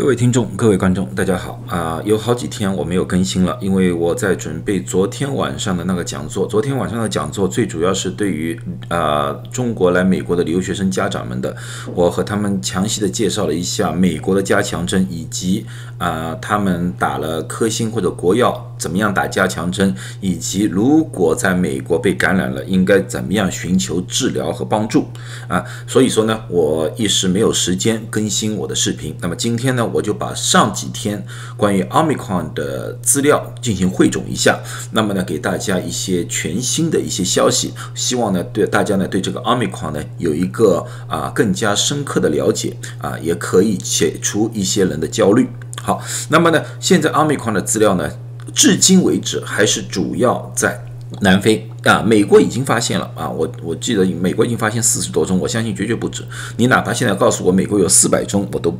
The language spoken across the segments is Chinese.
各位听众、各位观众，大家好啊！有好几天我没有更新了，因为我在准备昨天晚上的那个讲座。昨天晚上的讲座最主要是对于啊中国来美国的留学生家长们的，我和他们详细的介绍了一下美国的加强针，以及啊他们打了科兴或者国药怎么样打加强针，以及如果在美国被感染了，应该怎么样寻求治疗和帮助啊。所以说呢，我一时没有时间更新我的视频。那么今天呢？我就把上几天关于 Omicron 的资料进行汇总一下，那么呢，给大家一些全新的一些消息，希望呢，对大家呢，对这个 Omicron 呢，有一个啊更加深刻的了解啊，也可以解除一些人的焦虑。好，那么呢，现在 Omicron 的资料呢，至今为止还是主要在南非啊，美国已经发现了啊，我我记得美国已经发现四十多宗，我相信绝对不止。你哪怕现在告诉我美国有四百宗，我都。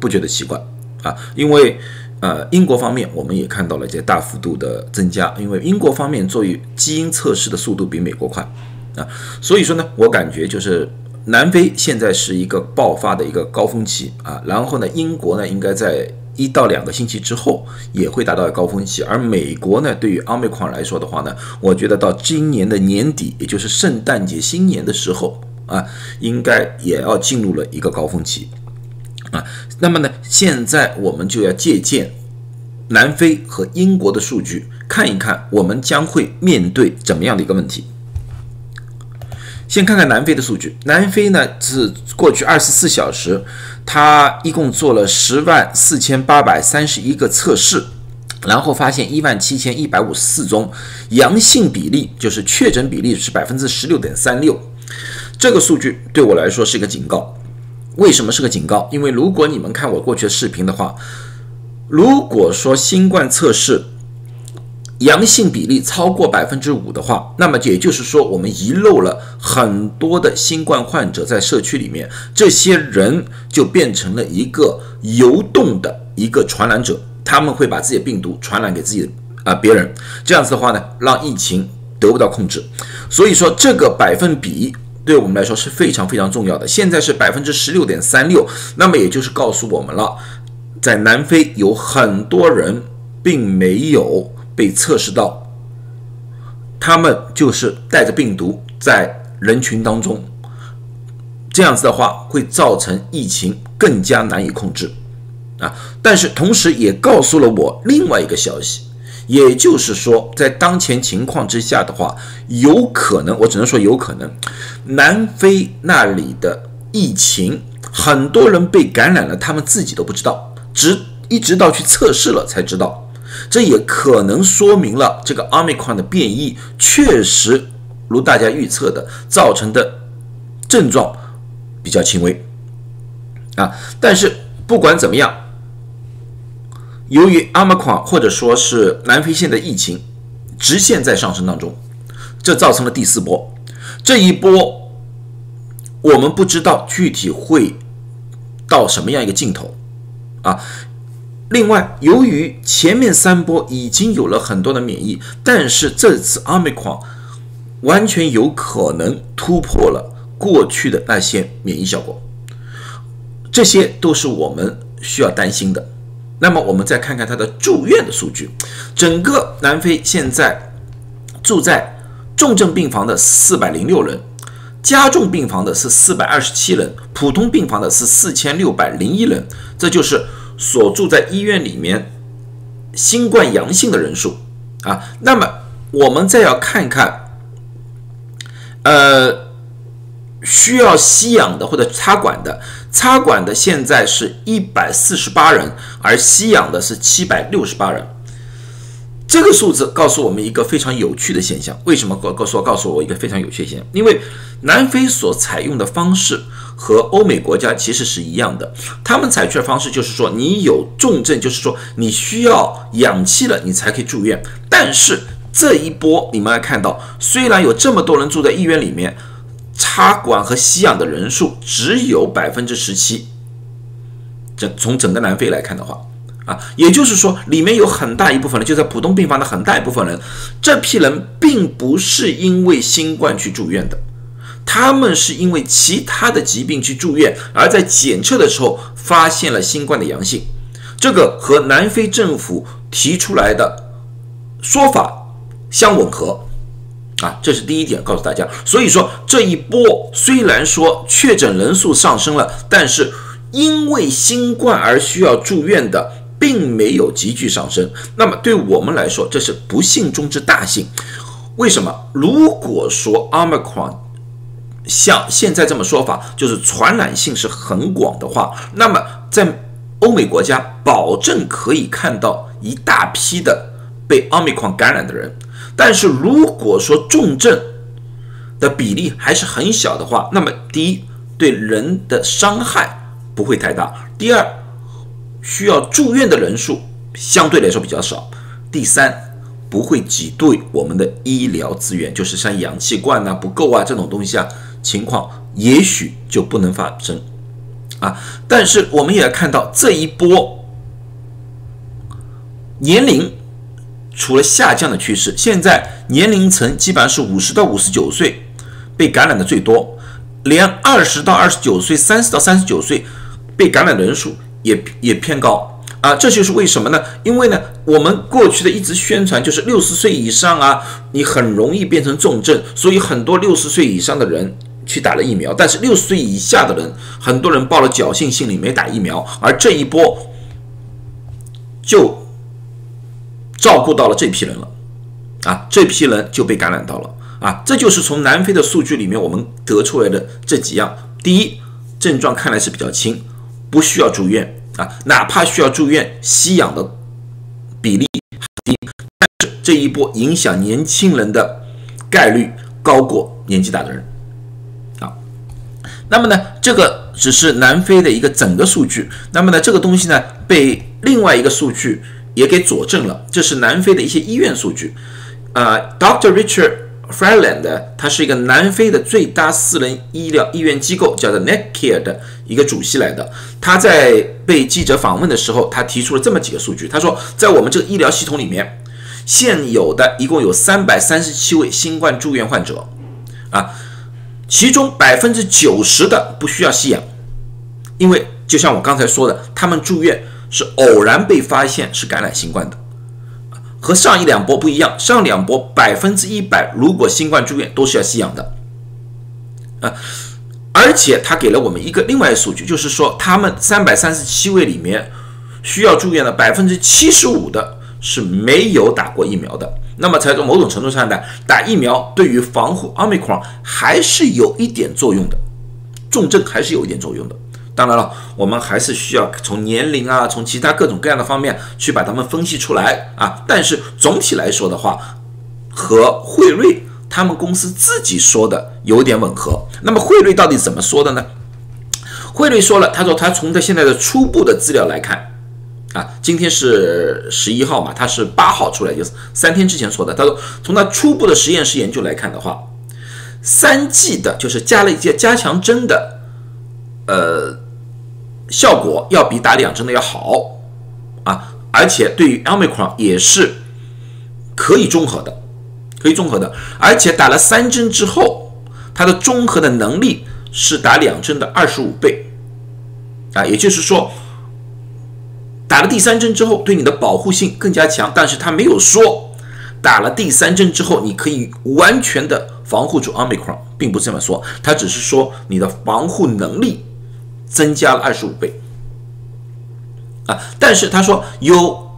不觉得奇怪啊，因为呃，英国方面我们也看到了这大幅度的增加，因为英国方面做基因测试的速度比美国快啊，所以说呢，我感觉就是南非现在是一个爆发的一个高峰期啊，然后呢，英国呢应该在一到两个星期之后也会达到高峰期，而美国呢，对于奥密克戎来说的话呢，我觉得到今年的年底，也就是圣诞节新年的时候啊，应该也要进入了一个高峰期。啊，那么呢，现在我们就要借鉴南非和英国的数据，看一看我们将会面对怎么样的一个问题。先看看南非的数据，南非呢是过去二十四小时，它一共做了十万四千八百三十一个测试，然后发现一万七千一百五十四宗阳性比例，就是确诊比例是百分之十六点三六。这个数据对我来说是一个警告。为什么是个警告？因为如果你们看我过去的视频的话，如果说新冠测试阳性比例超过百分之五的话，那么也就是说我们遗漏了很多的新冠患者在社区里面，这些人就变成了一个游动的一个传染者，他们会把自己的病毒传染给自己的啊别人，这样子的话呢，让疫情得不到控制。所以说这个百分比。对我们来说是非常非常重要的。现在是百分之十六点三六，那么也就是告诉我们了，在南非有很多人并没有被测试到，他们就是带着病毒在人群当中，这样子的话会造成疫情更加难以控制啊。但是同时也告诉了我另外一个消息。也就是说，在当前情况之下的话，有可能，我只能说有可能，南非那里的疫情，很多人被感染了，他们自己都不知道，直一直到去测试了才知道。这也可能说明了这个奥密克戎的变异确实如大家预测的，造成的症状比较轻微啊。但是不管怎么样。由于阿马克或者说是南非现在疫情直线在上升当中，这造成了第四波。这一波我们不知道具体会到什么样一个尽头啊。另外，由于前面三波已经有了很多的免疫，但是这次阿米克完全有可能突破了过去的那些免疫效果，这些都是我们需要担心的。那么我们再看看他的住院的数据，整个南非现在住在重症病房的四百零六人，加重病房的是四百二十七人，普通病房的是四千六百零一人，这就是所住在医院里面新冠阳性的人数啊。那么我们再要看看，呃，需要吸氧的或者插管的。插管的现在是一百四十八人，而吸氧的是七百六十八人。这个数字告诉我们一个非常有趣的现象。为什么告告诉告诉我一个非常有趣的现象？因为南非所采用的方式和欧美国家其实是一样的。他们采取的方式就是说，你有重症，就是说你需要氧气了，你才可以住院。但是这一波你们来看到，虽然有这么多人住在医院里面。插管和吸氧的人数只有百分之十七，这从整个南非来看的话，啊，也就是说，里面有很大一部分人就在普通病房的很大一部分人，这批人并不是因为新冠去住院的，他们是因为其他的疾病去住院，而在检测的时候发现了新冠的阳性，这个和南非政府提出来的说法相吻合啊，这是第一点，告诉大家。所以说这一波虽然说确诊人数上升了，但是因为新冠而需要住院的并没有急剧上升。那么对我们来说，这是不幸中之大幸。为什么？如果说 Omicron 像现在这么说法，就是传染性是很广的话，那么在欧美国家保证可以看到一大批的被奥密克戎感染的人，但是如果说重症的比例还是很小的话，那么第一对人的伤害不会太大，第二需要住院的人数相对来说比较少，第三不会挤兑我们的医疗资源，就是像氧气罐啊不够啊这种东西啊情况也许就不能发生。啊！但是我们也要看到这一波年龄除了下降的趋势，现在年龄层基本上是五十到五十九岁被感染的最多，连二十到二十九岁、三十到三十九岁被感染人数也也偏高啊！这就是为什么呢？因为呢，我们过去的一直宣传就是六十岁以上啊，你很容易变成重症，所以很多六十岁以上的人。去打了疫苗，但是六十岁以下的人，很多人抱了侥幸心理没打疫苗，而这一波就照顾到了这批人了，啊，这批人就被感染到了，啊，这就是从南非的数据里面我们得出来的这几样。第一，症状看来是比较轻，不需要住院啊，哪怕需要住院，吸氧的比例低，但是这一波影响年轻人的概率高过年纪大的人。那么呢，这个只是南非的一个整个数据。那么呢，这个东西呢被另外一个数据也给佐证了，这是南非的一些医院数据。啊，Dr. Richard Freeland，他是一个南非的最大私人医疗医院机构，叫做 Netcare 的一个主席来的。他在被记者访问的时候，他提出了这么几个数据。他说，在我们这个医疗系统里面，现有的一共有三百三十七位新冠住院患者，啊。其中百分之九十的不需要吸氧，因为就像我刚才说的，他们住院是偶然被发现是感染新冠的，和上一两波不一样。上两波百分之一百如果新冠住院都是要吸氧的，啊，而且他给了我们一个另外的数据，就是说他们三百三十七位里面需要住院的百分之七十五的是没有打过疫苗的。那么，才从某种程度上呢，打疫苗对于防护奥密克戎还是有一点作用的，重症还是有一点作用的。当然了，我们还是需要从年龄啊，从其他各种各样的方面去把它们分析出来啊。但是总体来说的话，和惠瑞他们公司自己说的有点吻合。那么惠瑞到底怎么说的呢？惠瑞说了，他说他从他现在的初步的资料来看。啊，今天是十一号嘛，他是八号出来，就是三天之前说的。他说，从他初步的实验室研究来看的话，三剂的，就是加了一些加强针的，呃，效果要比打两针的要好啊，而且对于 omicron 也是可以中和的，可以中和的，而且打了三针之后，它的中和的能力是打两针的二十五倍啊，也就是说。打了第三针之后，对你的保护性更加强，但是他没有说打了第三针之后你可以完全的防护住 omicron，并不是这么说，他只是说你的防护能力增加了二十五倍啊。但是他说有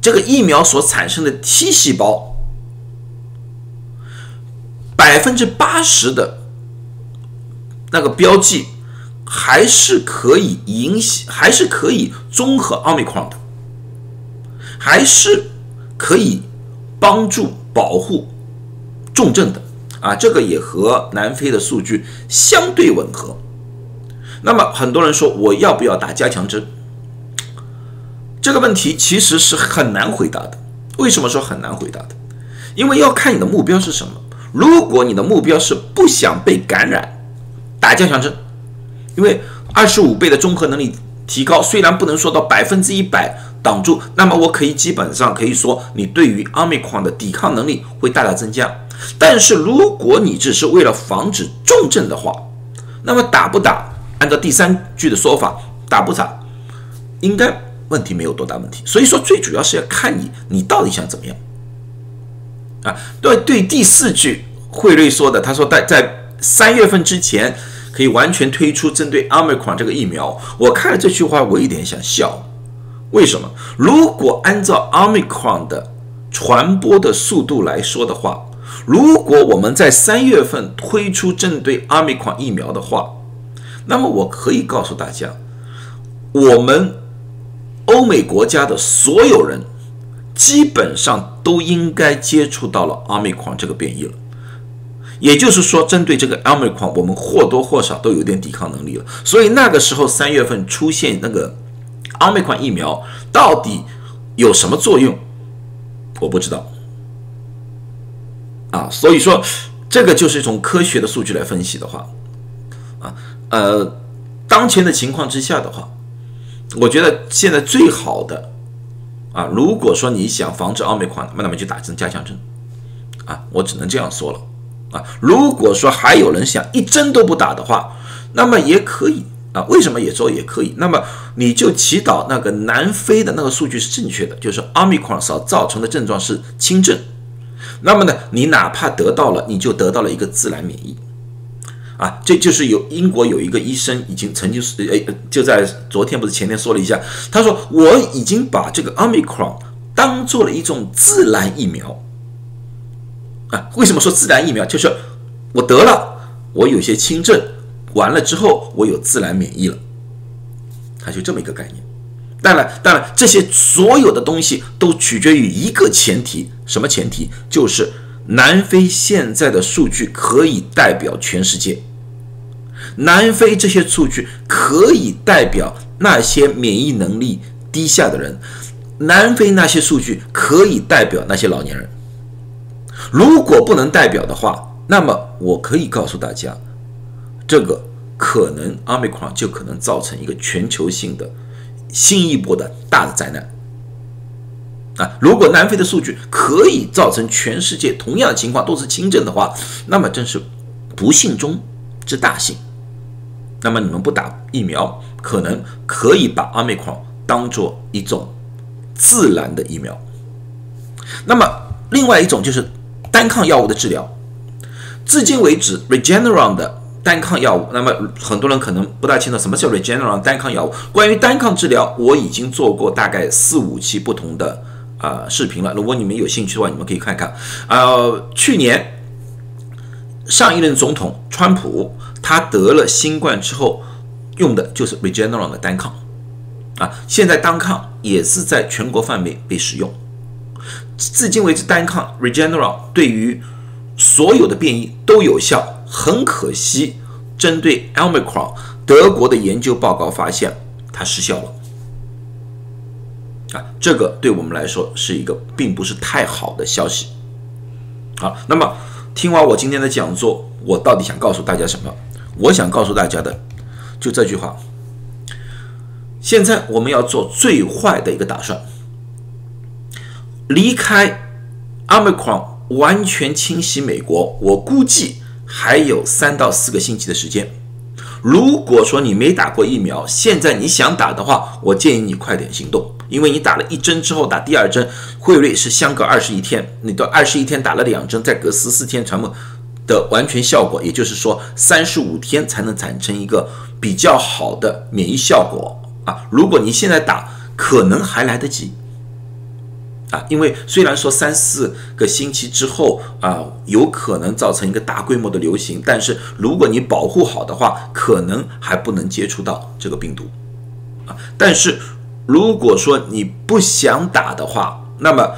这个疫苗所产生的 T 细胞，百分之八十的那个标记。还是可以影响，还是可以综合奥密克戎的，还是可以帮助保护重症的啊，这个也和南非的数据相对吻合。那么很多人说我要不要打加强针？这个问题其实是很难回答的。为什么说很难回答的？因为要看你的目标是什么。如果你的目标是不想被感染，打加强针。因为二十五倍的综合能力提高，虽然不能说到百分之一百挡住，那么我可以基本上可以说，你对于奥密克戎的抵抗能力会大大增加。但是如果你只是为了防止重症的话，那么打不打？按照第三句的说法，打不打，应该问题没有多大问题。所以说，最主要是要看你你到底想怎么样啊？对对，第四句惠瑞说的，他说在在三月份之前可以完全推出针对 Omicron 这个疫苗。我看了这句话，我有点想笑。为什么？如果按照 Omicron 的传播的速度来说的话，如果我们在三月份推出针对 Omicron 疫苗的话，那么我可以告诉大家，我们欧美国家的所有人基本上都应该接触到了 Omicron 这个变异了。也就是说，针对这个 Omicron，我们或多或少都有点抵抗能力了。所以那个时候三月份出现那个。奥密克戎疫苗到底有什么作用？我不知道啊，所以说这个就是一种科学的数据来分析的话，啊呃，当前的情况之下的话，我觉得现在最好的啊，如果说你想防止奥密克戎，那么就打针加强针啊，我只能这样说了啊。如果说还有人想一针都不打的话，那么也可以。啊，为什么也说也可以？那么你就祈祷那个南非的那个数据是正确的，就是奥密克戎所造成的症状是轻症。那么呢，你哪怕得到了，你就得到了一个自然免疫。啊，这就是有英国有一个医生已经曾经诶，就在昨天不是前天说了一下，他说我已经把这个 Omicron 当做了一种自然疫苗。啊，为什么说自然疫苗？就是我得了，我有些轻症。完了之后，我有自然免疫了，它就这么一个概念。当然，当然，这些所有的东西都取决于一个前提，什么前提？就是南非现在的数据可以代表全世界，南非这些数据可以代表那些免疫能力低下的人，南非那些数据可以代表那些老年人。如果不能代表的话，那么我可以告诉大家。这个可能阿米克戎就可能造成一个全球性的新一波的大的灾难啊！如果南非的数据可以造成全世界同样的情况都是轻症的话，那么真是不幸中之大幸。那么你们不打疫苗，可能可以把阿米克戎当做一种自然的疫苗。那么另外一种就是单抗药物的治疗，至今为止，Regeneron 的。单抗药物，那么很多人可能不大清楚什么叫 Regeneron 单抗药物。关于单抗治疗，我已经做过大概四五期不同的啊视频了。如果你们有兴趣的话，你们可以看看。呃，去年上一任总统川普他得了新冠之后用的就是 Regeneron 的单抗啊，现在单抗也是在全国范围被使用。至今为止，单抗 Regeneron 对于所有的变异都有效。很可惜，针对 Omicron，德国的研究报告发现它失效了。啊，这个对我们来说是一个并不是太好的消息。好，那么听完我今天的讲座，我到底想告诉大家什么？我想告诉大家的就这句话：现在我们要做最坏的一个打算，离开 Omicron 完全侵袭美国，我估计。还有三到四个星期的时间。如果说你没打过疫苗，现在你想打的话，我建议你快点行动，因为你打了一针之后打第二针，汇率是相隔二十一天，你到二十一天打了两针，再隔十四天全部的完全效果，也就是说三十五天才能产生一个比较好的免疫效果啊。如果你现在打，可能还来得及。啊，因为虽然说三四个星期之后啊，有可能造成一个大规模的流行，但是如果你保护好的话，可能还不能接触到这个病毒，啊，但是如果说你不想打的话，那么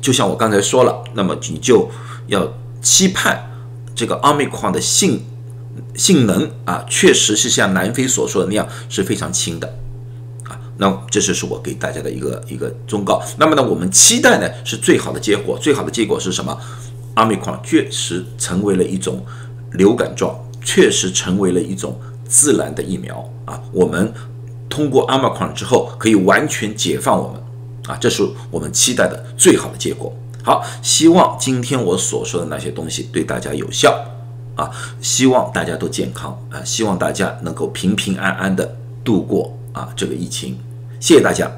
就像我刚才说了，那么你就要期盼这个奥密克戎的性性能啊，确实是像南非所说的那样是非常轻的。那这就是我给大家的一个一个忠告。那么呢，我们期待呢是最好的结果。最好的结果是什么？阿米矿确实成为了一种流感状，确实成为了一种自然的疫苗啊。我们通过阿米矿之后，可以完全解放我们啊，这是我们期待的最好的结果。好，希望今天我所说的那些东西对大家有效啊，希望大家都健康啊，希望大家能够平平安安的度过。啊，这个疫情，谢谢大家。